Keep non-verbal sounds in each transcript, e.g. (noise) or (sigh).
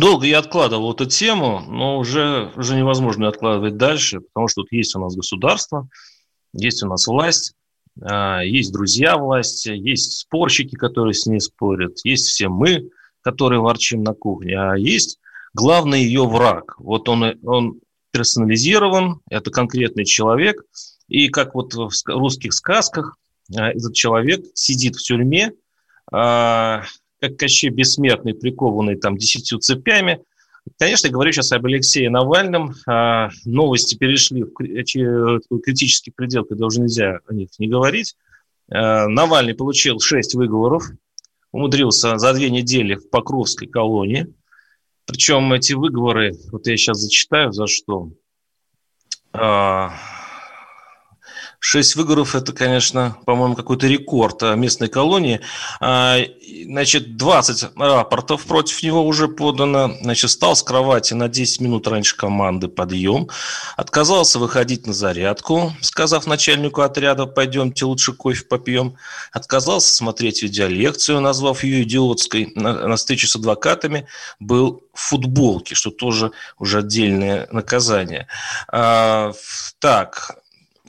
Долго я откладывал эту тему, но уже, уже невозможно откладывать дальше, потому что тут есть у нас государство, есть у нас власть, а, есть друзья власти, есть спорщики, которые с ней спорят, есть все мы, которые ворчим на кухне, а есть главный ее враг. Вот он, он персонализирован, это конкретный человек, и как вот в русских сказках а, этот человек сидит в тюрьме, а, как Кощей Бессмертный, прикованный там десятью цепями. Конечно, я говорю сейчас об Алексее Навальном. А, Новости перешли в критический предел, когда уже нельзя о них не говорить. А, Навальный получил шесть выговоров, умудрился за две недели в Покровской колонии. Причем эти выговоры, вот я сейчас зачитаю, за что. Шесть выговоров – это, конечно, по-моему, какой-то рекорд а, местной колонии. А, Значит, 20 рапортов против него уже подано. Значит, встал с кровати на 10 минут раньше команды подъем. Отказался выходить на зарядку, сказав начальнику отряда, пойдемте лучше кофе попьем. Отказался смотреть видеолекцию, назвав ее идиотской. На, на встрече с адвокатами был в футболке, что тоже уже отдельное наказание. А, так,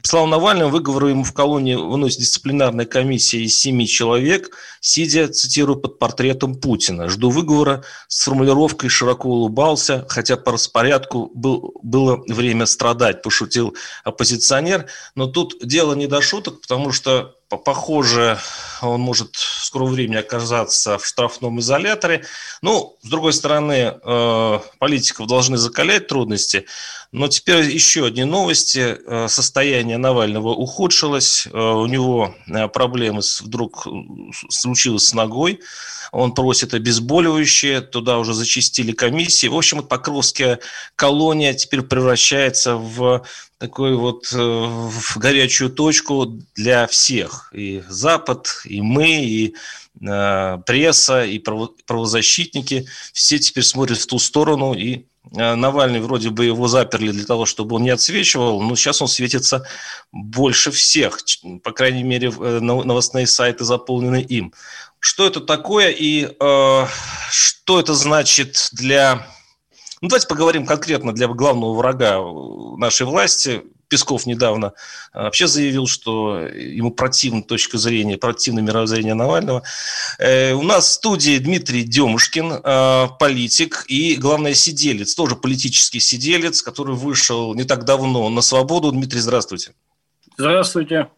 по словам Навального, выговоры ему в колонии выносит дисциплинарная комиссия из семи человек, сидя, цитирую, под портретом Путина. Жду выговора с формулировкой «широко улыбался», хотя по распорядку был, было время страдать, пошутил оппозиционер. Но тут дело не до шуток, потому что, похоже, он может в скором времени оказаться в штрафном изоляторе. Ну, с другой стороны, э, политиков должны закалять трудности, но теперь еще одни новости. Э, Состояние Навального ухудшилось, э, у него проблемы вдруг случилось с ногой, он просит обезболивающее, туда уже зачистили комиссии. В общем, Покровская колония теперь превращается в такой вот э, в горячую точку для всех. И Запад, и мы, и э, пресса, и право- правозащитники. Все теперь смотрят в ту сторону, и э, Навальный вроде бы его заперли для того, чтобы он не отсвечивал, но сейчас он светится больше всех. По крайней мере, новостные сайты заполнены им. Что это такое и э, что это значит для... Ну, давайте поговорим конкретно для главного врага нашей власти. Песков недавно э, вообще заявил, что ему противна точка зрения, противно мировоззрение Навального. Э, У нас в студии Дмитрий Демушкин, э, политик и, главное, сиделец, тоже политический сиделец, который вышел не так давно на свободу. Дмитрий, здравствуйте. Здравствуйте.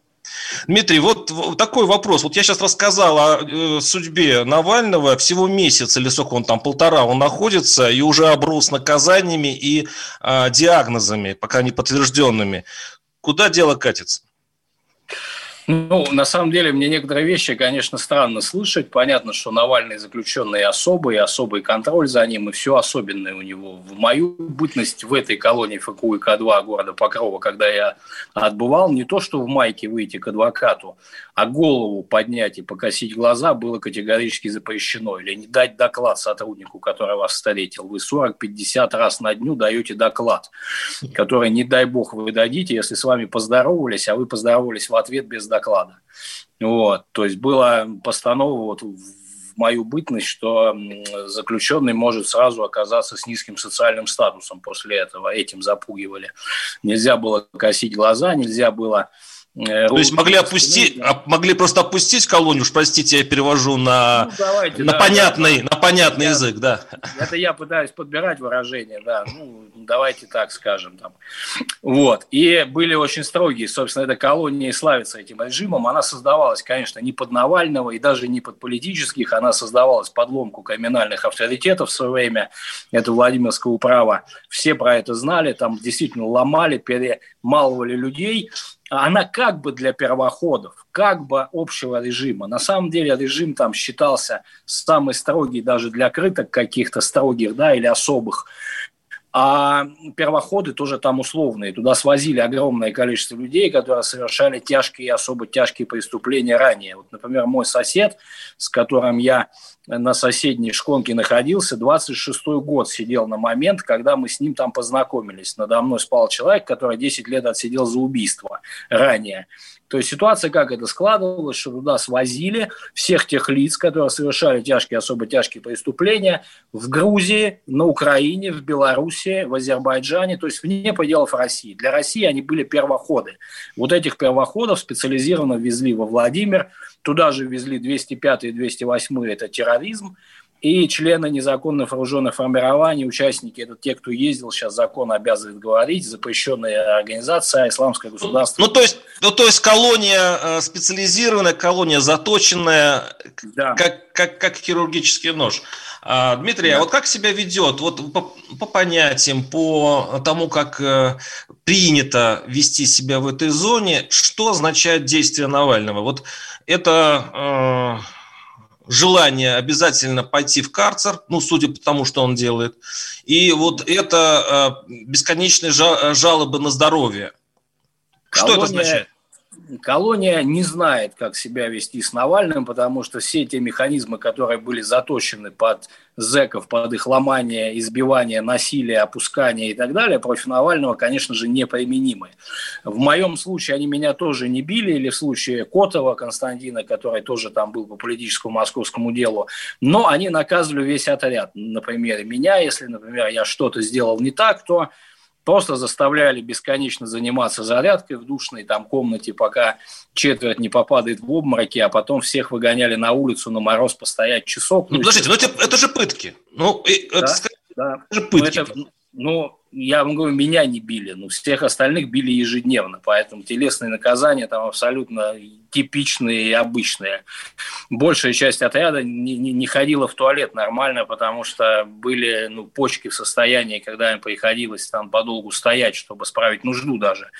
Дмитрий, вот такой вопрос. Вот я сейчас рассказал о э, судьбе Навального. Всего месяц или сколько он там, полтора, он находится и уже оброс наказаниями и а, диагнозами, пока не подтвержденными. Куда дело катится? Ну, на самом деле, мне некоторые вещи, конечно, странно слышать. Понятно, что Навальный заключенный особый, особый контроль за ним, и все особенное у него. В мою бытность в этой колонии ФКУ и К2 города Покрова, когда я отбывал, не то, что в майке выйти к адвокату, а голову поднять и покосить глаза было категорически запрещено. Или не дать доклад сотруднику, который вас встретил. Вы 40-50 раз на дню даете доклад, который, не дай бог, вы дадите, если с вами поздоровались, а вы поздоровались в ответ без доклада. Вот. То есть была постанова вот в мою бытность, что заключенный может сразу оказаться с низким социальным статусом после этого. Этим запугивали. Нельзя было косить глаза, нельзя было... э, То есть могли, опустить, да. могли просто опустить колонию, уж простите, я перевожу на, Ну, давайте, на да, понятный, да. на понятный Я- язык, да. Это я пытаюсь подбирать выражения, да. Ну, давайте так скажем. Там. Вот. И были очень строгие. Собственно, эта колония и славится этим режимом. Она создавалась, конечно, не под Навального и даже не под политических. Она создавалась под ломку криминальных авторитетов в свое время. Это Владимирского управа. Все про это знали. Там действительно ломали, перемалывали людей. Она как бы для первоходов, как бы общего режима. На самом деле режим там считался самый строгий даже для крыток каких-то строгих, да, или особых а первоходы тоже там условные. Туда свозили огромное количество людей, которые совершали тяжкие и особо тяжкие преступления ранее. Вот, например, мой сосед, с которым я на соседней шконке находился, 26-й год сидел на момент, когда мы с ним там познакомились. Надо мной спал человек, который 10 лет отсидел за убийство ранее. То есть ситуация как это складывалась, что туда свозили всех тех лиц, которые совершали тяжкие, особо тяжкие преступления в Грузии, на Украине, в Беларуси, в Азербайджане, то есть вне пределов России. Для России они были первоходы. Вот этих первоходов специализированно везли во Владимир, туда же везли 205 и 208 это терроризм, и члены незаконных вооруженных формирований, участники, это те, кто ездил, сейчас закон обязывает говорить, запрещенная организация, исламское государство. Ну, то есть, ну, то есть колония э, специализированная, колония заточенная, да. как, как, как хирургический нож. А, Дмитрий, а да. а вот как себя ведет, вот по, по понятиям, по тому, как э, принято вести себя в этой зоне, что означает действие Навального? Вот это... Э, желание обязательно пойти в карцер, ну, судя по тому, что он делает, и вот это э, бесконечные жалобы на здоровье. Колония, что это означает? Колония не знает, как себя вести с Навальным, потому что все те механизмы, которые были заточены под зэков, под их ломание, избивание, насилие, опускание и так далее, против Навального, конечно же, неприменимы. В моем случае они меня тоже не били, или в случае Котова Константина, который тоже там был по политическому московскому делу, но они наказывали весь отряд. Например, меня, если, например, я что-то сделал не так, то Просто заставляли бесконечно заниматься зарядкой в душной там комнате, пока четверть не попадает в обмороки, а потом всех выгоняли на улицу на мороз постоять часок. Ну, подождите, ну это, это же пытки. Ну, да, это, да. это же пытки. Ну, это, ну, я вам говорю, меня не били, но всех остальных били ежедневно, поэтому телесные наказания там абсолютно типичные и обычные. Большая часть отряда не, не, не ходила в туалет нормально, потому что были ну, почки в состоянии, когда им приходилось там подолгу стоять, чтобы справить нужду даже.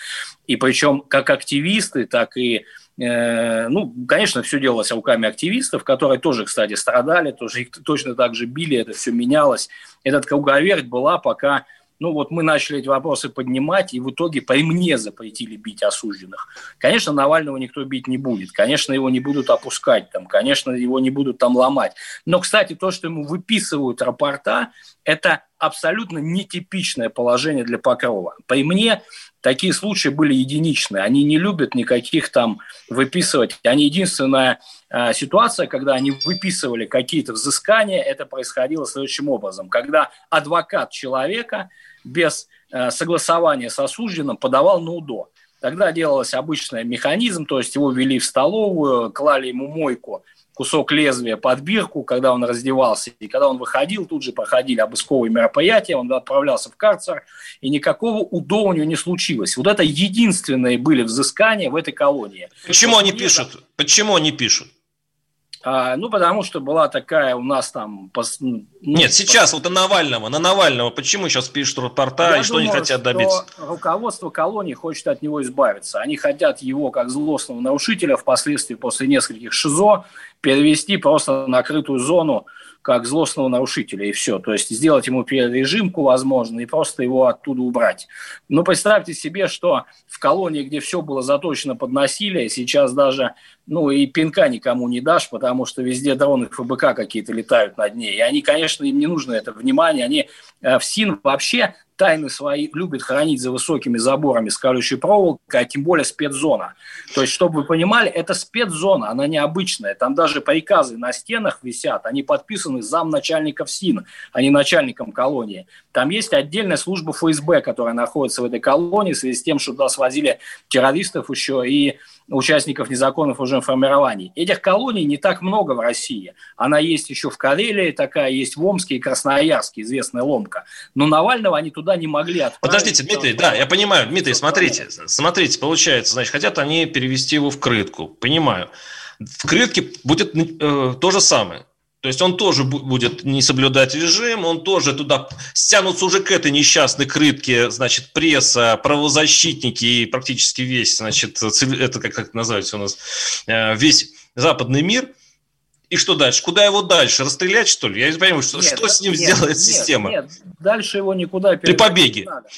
И причем как активисты, так и ну, конечно, все делалось руками активистов, которые тоже, кстати, страдали, тоже их точно так же били, это все менялось. Этот круговерть была, пока ну вот мы начали эти вопросы поднимать, и в итоге по мне запретили бить осужденных. Конечно, Навального никто бить не будет, конечно, его не будут опускать, там, конечно, его не будут там ломать. Но, кстати, то, что ему выписывают рапорта, это абсолютно нетипичное положение для Покрова. По мне, такие случаи были единичные. Они не любят никаких там выписывать. Они единственная э, ситуация, когда они выписывали какие-то взыскания, это происходило следующим образом. Когда адвокат человека без э, согласования с осужденным подавал на УДО. Тогда делалось обычный механизм, то есть его вели в столовую, клали ему мойку кусок лезвия под бирку, когда он раздевался. И когда он выходил, тут же проходили обысковые мероприятия, он отправлялся в карцер, и никакого УДО у него не случилось. Вот это единственные были взыскания в этой колонии. Почему они пишут? Почему они пишут? А, ну, потому что была такая у нас там... Пос... Ну, Нет, сейчас пос... вот на Навального, на Навального, почему сейчас пишут рапорта Я и что думаю, они хотят добиться? руководство колонии хочет от него избавиться. Они хотят его, как злостного нарушителя, впоследствии после нескольких ШИЗО перевести просто на открытую зону, как злостного нарушителя, и все. То есть сделать ему перережимку, возможно, и просто его оттуда убрать. Но представьте себе, что в колонии, где все было заточено под насилие, сейчас даже, ну, и пинка никому не дашь, потому что везде дроны ФБК какие-то летают над ней. И они, конечно, им не нужно это внимание. Они э, в СИН вообще тайны свои любят хранить за высокими заборами с колючей проволокой, а тем более спецзона. То есть, чтобы вы понимали, это спецзона, она необычная. Там даже приказы на стенах висят, они подписаны замначальников СИН, а не начальником колонии. Там есть отдельная служба ФСБ, которая находится в этой колонии в связи с тем, что туда свозили террористов еще и участников незаконных уже формирований. Этих колоний не так много в России. Она есть еще в Карелии, такая есть в Омске и Красноярске, известная ломка. Но Навального они туда не могли отправить. Подождите, Дмитрий, да, я понимаю. Дмитрий, смотрите, смотрите, получается, значит, хотят они перевести его в крытку. Понимаю. В крытке будет э, то же самое. То есть он тоже будет не соблюдать режим, он тоже туда стянутся уже к этой несчастной крытке, значит, пресса, правозащитники и практически весь, значит, это как, как называется у нас, э, весь западный мир. И что дальше? Куда его дальше? Расстрелять, что ли? Я не понимаю, что, нет, что с ним нет, сделает нет, система? Нет, дальше его никуда При побеге. Надо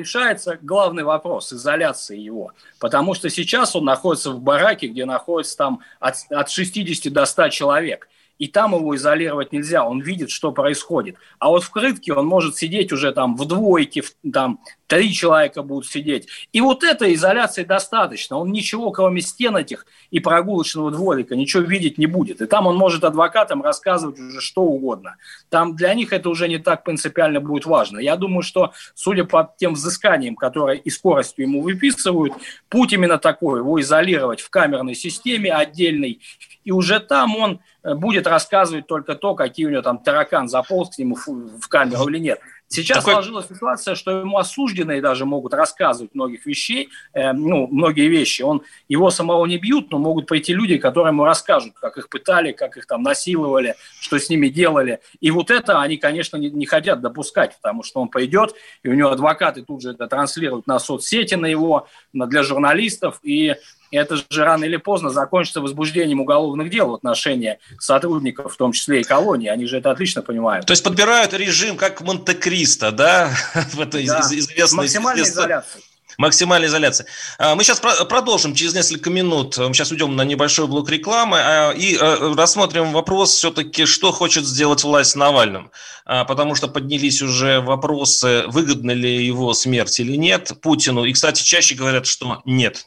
решается главный вопрос – изоляции его. Потому что сейчас он находится в бараке, где находится там от, от 60 до 100 человек и там его изолировать нельзя, он видит, что происходит. А вот в крытке он может сидеть уже там в двойке, там три человека будут сидеть. И вот этой изоляции достаточно. Он ничего, кроме стен этих и прогулочного дворика, ничего видеть не будет. И там он может адвокатам рассказывать уже что угодно. Там для них это уже не так принципиально будет важно. Я думаю, что, судя по тем взысканиям, которые и скоростью ему выписывают, путь именно такой, его изолировать в камерной системе отдельной, и уже там он э, будет рассказывать только то, какие у него там таракан заполз к нему в камеру или нет. Сейчас Такой... сложилась ситуация, что ему осужденные даже могут рассказывать многих вещей, э, ну, многие вещи. Он, его самого не бьют, но могут пойти люди, которые ему расскажут, как их пытали, как их там насиловали, что с ними делали. И вот это они, конечно, не, не хотят допускать, потому что он пойдет, и у него адвокаты тут же это транслируют на соцсети на его, для журналистов, и это же рано или поздно закончится возбуждением уголовных дел в отношении сотрудников, в том числе и колонии. Они же это отлично понимают. То есть подбирают режим как Монте-Кристо, да? (laughs) в этой да. известной... Максимальной изоляции. Максимальная изоляция. А, мы сейчас продолжим через несколько минут. Мы сейчас уйдем на небольшой блок рекламы а, и а, рассмотрим вопрос все-таки, что хочет сделать власть с Навальным. Потому что поднялись уже вопросы, выгодна ли его смерть или нет Путину. И, кстати, чаще говорят, что нет.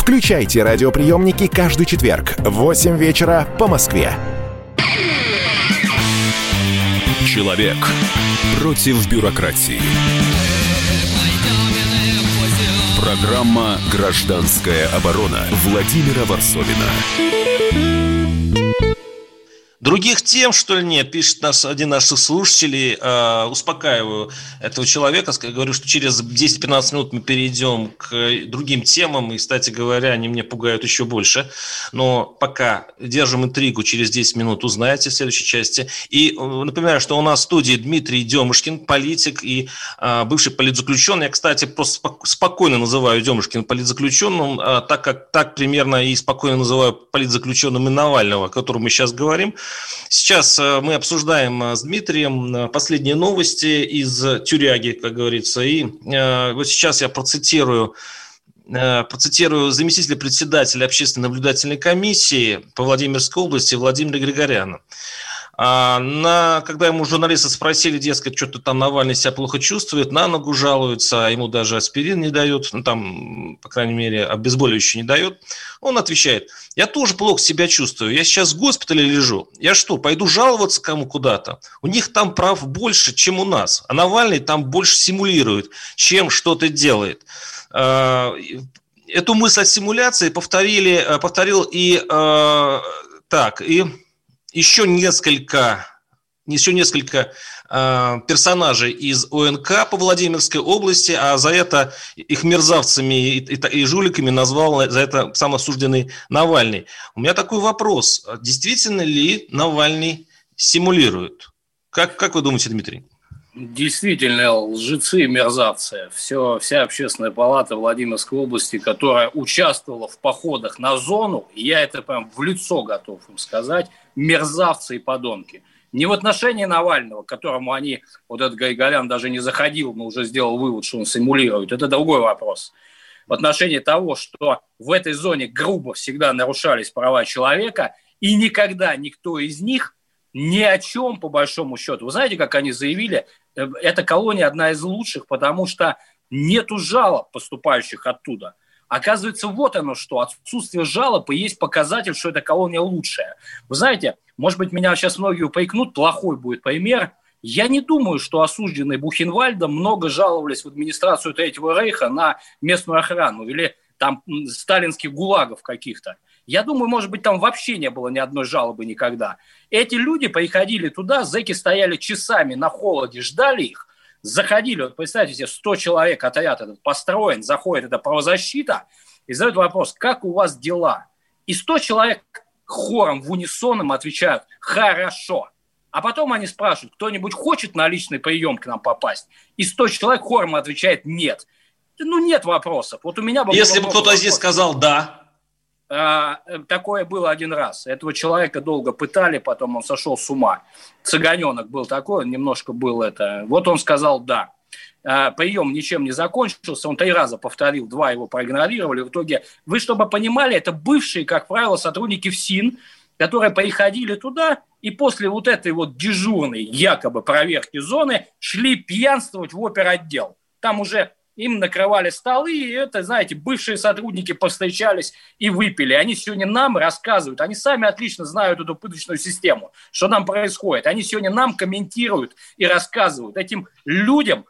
Включайте радиоприемники каждый четверг в 8 вечера по Москве. Человек против бюрократии. Программа «Гражданская оборона» Владимира Варсовина. Других тем, что ли, нет, пишет нас один из наших слушателей. Э, успокаиваю этого человека. Говорю, что через 10-15 минут мы перейдем к другим темам. И, кстати говоря, они меня пугают еще больше. Но пока держим интригу. Через 10 минут узнаете в следующей части. И э, напоминаю, что у нас в студии Дмитрий Демушкин, политик и э, бывший политзаключенный. Я, кстати, просто спокойно называю Демушкин политзаключенным, э, так как так примерно и спокойно называю политзаключенным и Навального, о котором мы сейчас говорим. Сейчас э, мы обсуждаем э, с Дмитрием э, последние новости из тюряги, как говорится. И вот сейчас я процитирую процитирую заместителя председателя общественной наблюдательной комиссии по Владимирской области Владимира Григоряна. А на, когда ему журналисты спросили, дескать, что-то там Навальный себя плохо чувствует, на ногу жалуется, ему даже аспирин не дают, ну там, по крайней мере, обезболивающий не дает, он отвечает, я тоже плохо себя чувствую, я сейчас в госпитале лежу, я что, пойду жаловаться кому куда-то? У них там прав больше, чем у нас, а Навальный там больше симулирует, чем что-то делает. А, эту мысль о симуляции повторили, повторил и а, так, и еще несколько, еще несколько э, персонажей из ОНК по Владимирской области, а за это их мерзавцами и, и, и жуликами назвал за это сам осужденный Навальный. У меня такой вопрос. Действительно ли Навальный симулирует? Как, как вы думаете, Дмитрий? Действительно, лжецы и мерзавцы. Все, вся общественная палата Владимирской области, которая участвовала в походах на зону, я это прям в лицо готов им сказать, мерзавцы и подонки. Не в отношении Навального, к которому они, вот этот Гайгалян даже не заходил, но уже сделал вывод, что он симулирует. Это другой вопрос. в отношении того, что в этой зоне грубо всегда нарушались права человека, и никогда никто из них ни о чем, по большому счету. Вы знаете, как они заявили, э, эта колония одна из лучших, потому что нету жалоб, поступающих оттуда. Оказывается, вот оно что. Отсутствие жалоб и есть показатель, что эта колония лучшая. Вы знаете, может быть, меня сейчас многие упрекнут, плохой будет пример. Я не думаю, что осужденные Бухенвальдом много жаловались в администрацию Третьего Рейха на местную охрану или там сталинских гулагов каких-то. Я думаю, может быть, там вообще не было ни одной жалобы никогда. Эти люди приходили туда, зэки стояли часами на холоде, ждали их, заходили, вот представьте себе, 100 человек, отряд этот построен, заходит эта правозащита и задают вопрос, как у вас дела? И 100 человек хором в унисоном отвечают «хорошо». А потом они спрашивают, кто-нибудь хочет на личный прием к нам попасть? И 100 человек хором отвечает «нет». Ну, нет вопросов. Вот у меня было Если бы кто-то здесь сказал «да», такое было один раз. Этого человека долго пытали, потом он сошел с ума. Цыганенок был такой, немножко был это. Вот он сказал «да». А, прием ничем не закончился, он три раза повторил, два его проигнорировали. В итоге, вы чтобы понимали, это бывшие, как правило, сотрудники ФСИН, которые приходили туда и после вот этой вот дежурной якобы проверки зоны шли пьянствовать в оперотдел. Там уже им накрывали столы, и это, знаете, бывшие сотрудники повстречались и выпили. Они сегодня нам рассказывают, они сами отлично знают эту пыточную систему, что там происходит. Они сегодня нам комментируют и рассказывают. Этим людям,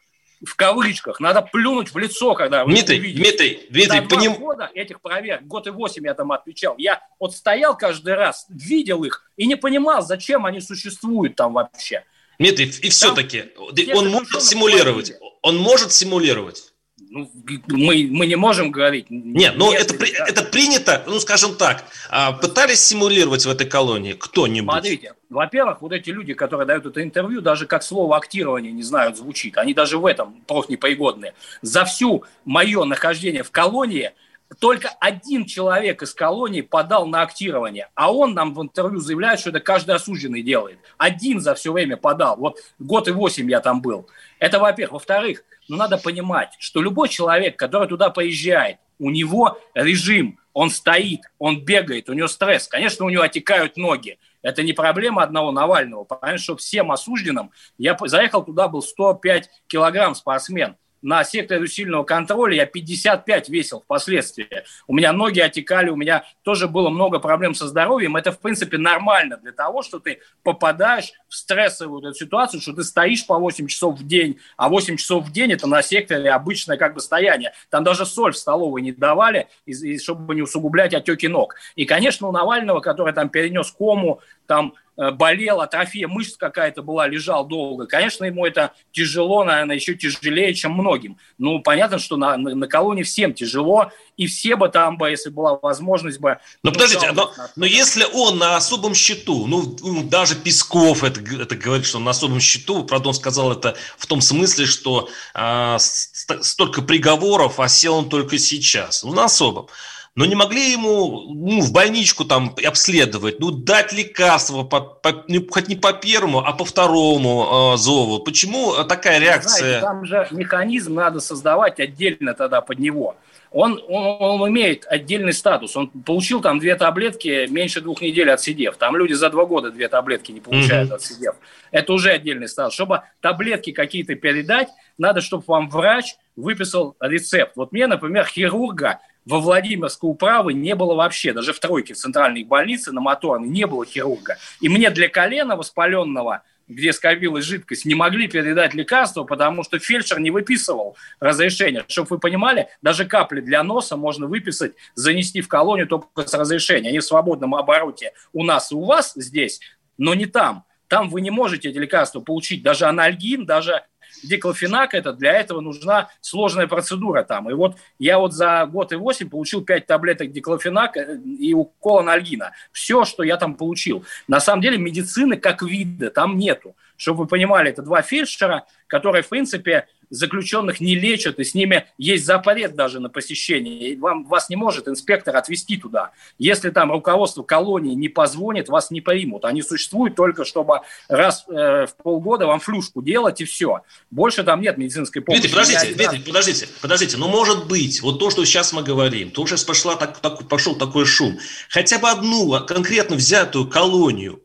в кавычках, надо плюнуть в лицо, когда вы Дмитрий, увидите. Дмитрий, Дмитрий, поним... года этих проверок, год и восемь я там отвечал. Я вот стоял каждый раз, видел их и не понимал, зачем они существуют там вообще. Дмитрий, и все-таки он может симулировать. Он может симулировать ну, мы, мы не можем говорить. Нет, ну это, при, это принято, ну скажем так, а, пытались симулировать в этой колонии кто-нибудь? Смотрите, во-первых, вот эти люди, которые дают это интервью, даже как слово актирование не знают, звучит. Они даже в этом просто непригодны. За всю мое нахождение в колонии только один человек из колонии подал на актирование, а он нам в интервью заявляет, что это каждый осужденный делает. Один за все время подал. Вот год и восемь я там был. Это во-первых. Во-вторых, ну надо понимать, что любой человек, который туда поезжает, у него режим, он стоит, он бегает, у него стресс. Конечно, у него отекают ноги. Это не проблема одного Навального. Понятно, что всем осужденным, я заехал туда, был 105 килограмм спортсмен на секторе усиленного контроля я 55 весил впоследствии. У меня ноги отекали, у меня тоже было много проблем со здоровьем. Это, в принципе, нормально для того, что ты попадаешь в стрессовую эту ситуацию, что ты стоишь по 8 часов в день, а 8 часов в день это на секторе обычное как бы стояние. Там даже соль в столовой не давали, и, и, чтобы не усугублять отеки ног. И, конечно, у Навального, который там перенес кому, там болел, атрофия мышц какая-то была, лежал долго. Конечно, ему это тяжело, наверное, еще тяжелее, чем многим. Ну, понятно, что на, на, на колонии всем тяжело, и все бы там бы, если была возможность бы... Но ну, подождите, но, но если он на особом счету, ну, ну, даже Песков это, это говорит, что он на особом счету, правда, он сказал это в том смысле, что э, столько приговоров, а сел он только сейчас, ну, на особом но не могли ему ну, в больничку там обследовать, ну, дать лекарство, по, по, не, хоть не по первому, а по второму э, зову. Почему такая реакция? Знаете, там же механизм надо создавать отдельно тогда под него. Он, он, он имеет отдельный статус. Он получил там две таблетки меньше двух недель отсидев. Там люди за два года две таблетки не получают mm-hmm. отсидев. Это уже отдельный статус. Чтобы таблетки какие-то передать, надо, чтобы вам врач выписал рецепт. Вот мне, например, хирурга во Владимирской управы не было вообще, даже в тройке в центральной больнице на моторной не было хирурга. И мне для колена воспаленного, где скопилась жидкость, не могли передать лекарство, потому что фельдшер не выписывал разрешения. Чтобы вы понимали, даже капли для носа можно выписать, занести в колонию только с разрешения. Они в свободном обороте у нас и у вас здесь, но не там. Там вы не можете эти лекарства получить. Даже анальгин, даже диклофенак это, для этого нужна сложная процедура там. И вот я вот за год и восемь получил 5 таблеток диклофенака э, и укол анальгина. Все, что я там получил. На самом деле медицины как вида там нету. Чтобы вы понимали, это два фельдшера, которые, в принципе, заключенных не лечат, и с ними есть запрет даже на посещение. И вам, вас не может инспектор отвезти туда. Если там руководство колонии не позвонит, вас не примут. Они существуют только, чтобы раз э, в полгода вам флюшку делать, и все. Больше там нет медицинской помощи. Дмитрий, подождите, Дмитрий, подождите, подождите. Ну, может быть, вот то, что сейчас мы говорим, то, что сейчас пошла, так, так, пошел такой шум, хотя бы одну конкретно взятую колонию,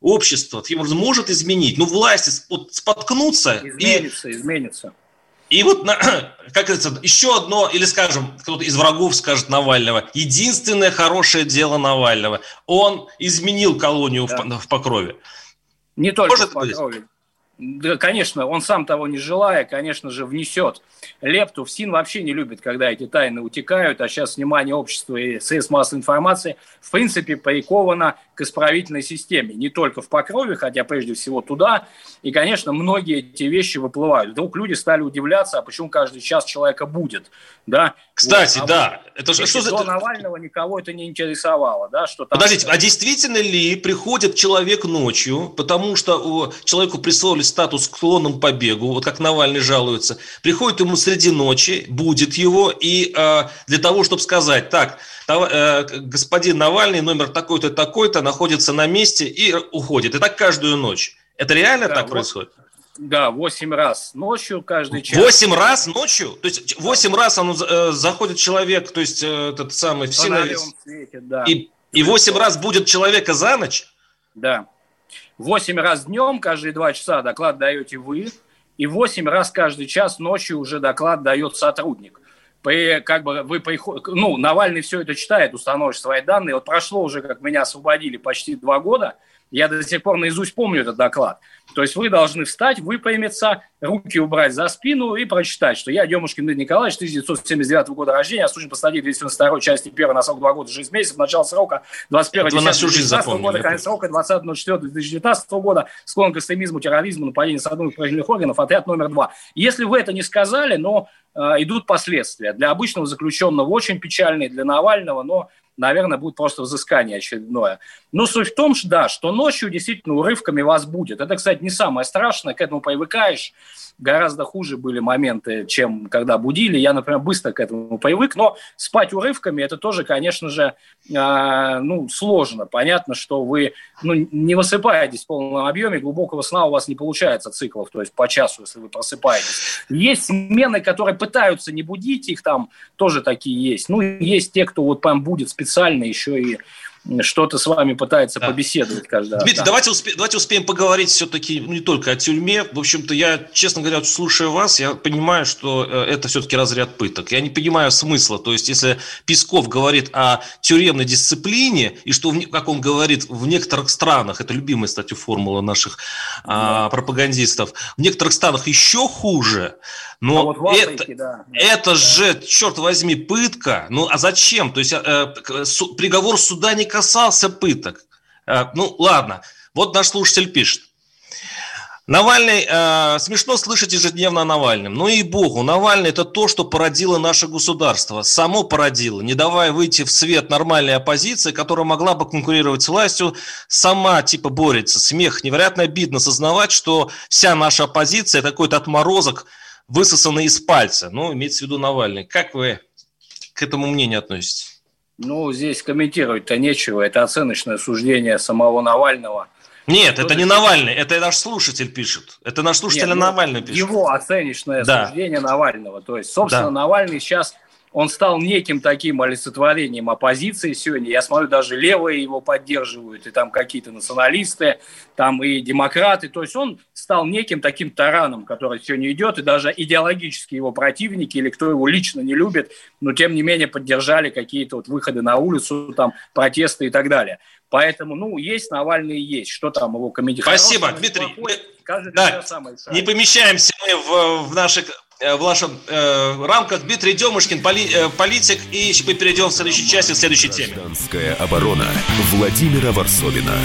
общество таким образом может изменить, ну, власти вот, споткнуться. Изменится, и... изменится. И вот, (clears throat) как говорится, еще одно, или, скажем, кто-то из врагов скажет Навального, единственное хорошее дело Навального, он изменил колонию да. в, в Покрове. Не только Может в Покрове. Да, конечно, он сам того не желая, конечно же, внесет лепту. ФСИН вообще не любит, когда эти тайны утекают, а сейчас внимание общества и средств массовой информации в принципе приковано к исправительной системе. Не только в Покрове, хотя прежде всего туда. И, конечно, многие эти вещи выплывают. Вдруг люди стали удивляться, а почему каждый час человека будет. Да? Кстати, вот. а да. Вот, это же что за... До Навального никого это не интересовало. Да? Что там... Подождите, а действительно ли приходит человек ночью, потому что человеку присвоили статус склонным побегу, вот как Навальный жалуется, приходит ему среди ночи, будет его, и э, для того, чтобы сказать, так, э, господин Навальный, номер такой-то, такой-то, находится на месте и уходит. И так каждую ночь. Это реально да, так вот, происходит? Да, 8 раз ночью каждый час. 8 раз ночью? То есть 8 раз он э, заходит человек, то есть э, этот самый... В свете, да. И, и 8 раз будет человека за ночь? Да. 8 раз днем, каждые 2 часа доклад даете вы, и 8 раз каждый час ночью уже доклад дает сотрудник. При, как бы вы приход... ну, Навальный все это читает, установишь свои данные. Вот прошло уже, как меня освободили, почти два года – я до сих пор наизусть помню этот доклад. То есть вы должны встать, выпрямиться, руки убрать за спину и прочитать, что я, Демушкин Дмитрий Николаевич, 1979 года рождения, осужден по статье 292 части 1 на срок 2 года 6 месяцев, начало срока 21 10 2019 года, конец срока 20 04 2019 года, склон к экстремизму, терроризму, нападению сотрудников правительственных органов, отряд номер 2. Если вы это не сказали, но э, идут последствия. Для обычного заключенного очень печальные, для Навального, но наверное, будет просто взыскание очередное. Но суть в том, что да, что ночью действительно урывками вас будет. Это, кстати, не самое страшное, к этому привыкаешь гораздо хуже были моменты, чем когда будили. Я, например, быстро к этому привык, но спать урывками это тоже, конечно же, э, ну, сложно. Понятно, что вы ну, не высыпаетесь в полном объеме, глубокого сна у вас не получается циклов, то есть по часу, если вы просыпаетесь. Есть смены, которые пытаются не будить, их там тоже такие есть. Ну, есть те, кто вот прям будет специально еще и что-то с вами пытается да. побеседовать каждый раз. Дмитрий, да. давайте, успе- давайте успеем поговорить все-таки ну, не только о тюрьме. В общем-то, я, честно говоря, слушая вас, я понимаю, что э, это все-таки разряд пыток. Я не понимаю смысла. То есть, если Песков говорит о тюремной дисциплине, и что, как он говорит, в некоторых странах, это любимая, кстати, формула наших да. а, пропагандистов, в некоторых странах еще хуже, но а вот это, Африке, да. это же, черт возьми, пытка. Ну, а зачем? То есть, э, су, приговор суда не касался пыток. Э, ну, ладно. Вот наш слушатель пишет. Навальный, э, смешно слышать ежедневно о Навальном. Ну и богу, Навальный это то, что породило наше государство. Само породило, не давая выйти в свет нормальной оппозиции, которая могла бы конкурировать с властью, сама типа борется. Смех. Невероятно обидно сознавать, что вся наша оппозиция – это какой-то отморозок, высосанный из пальца. Ну, имеется в виду Навальный. Как вы к этому мнению относитесь? Ну, здесь комментировать-то нечего. Это оценочное суждение самого Навального. Нет, Кто это не Навальный, это наш слушатель пишет. Это наш слушатель Нет, ну, Навальный пишет. Его оценочное да. суждение Навального. То есть, собственно, да. Навальный сейчас он стал неким таким олицетворением оппозиции сегодня. Я смотрю, даже левые его поддерживают, и там какие-то националисты, там и демократы. То есть он стал неким таким тараном, который сегодня идет, и даже идеологически его противники или кто его лично не любит, но тем не менее поддержали какие-то вот выходы на улицу, там протесты и так далее. Поэтому, ну, есть Навальный, есть. Что там его комментировать? Спасибо, Дмитрий. Плохой, да, не помещаемся мы в, в наших в нашем э, рамках Дмитрий Демушкин, поли, э, политик, и мы перейдем в следующей части, в следующей теме. Гражданская оборона Владимира Варсовина.